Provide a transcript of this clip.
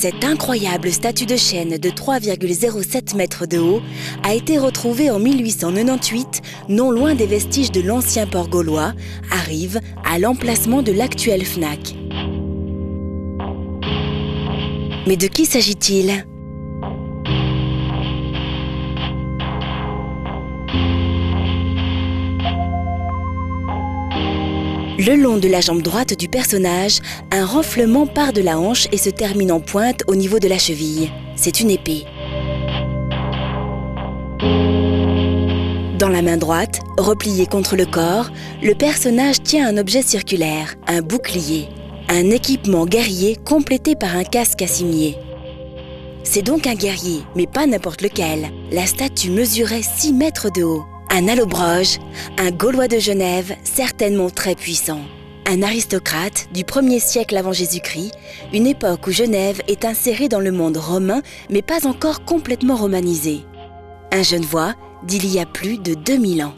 Cette incroyable statue de chêne de 3,07 mètres de haut a été retrouvée en 1898, non loin des vestiges de l'ancien port gaulois, arrive à l'emplacement de l'actuel FNAC. Mais de qui s'agit-il? Le long de la jambe droite du personnage, un renflement part de la hanche et se termine en pointe au niveau de la cheville. C'est une épée. Dans la main droite, repliée contre le corps, le personnage tient un objet circulaire, un bouclier, un équipement guerrier complété par un casque à cimier. C'est donc un guerrier, mais pas n'importe lequel. La statue mesurait 6 mètres de haut. Un allobroge, un Gaulois de Genève, certainement très puissant. Un aristocrate du 1er siècle avant Jésus-Christ, une époque où Genève est insérée dans le monde romain, mais pas encore complètement romanisée. Un Genevois d'il y a plus de 2000 ans.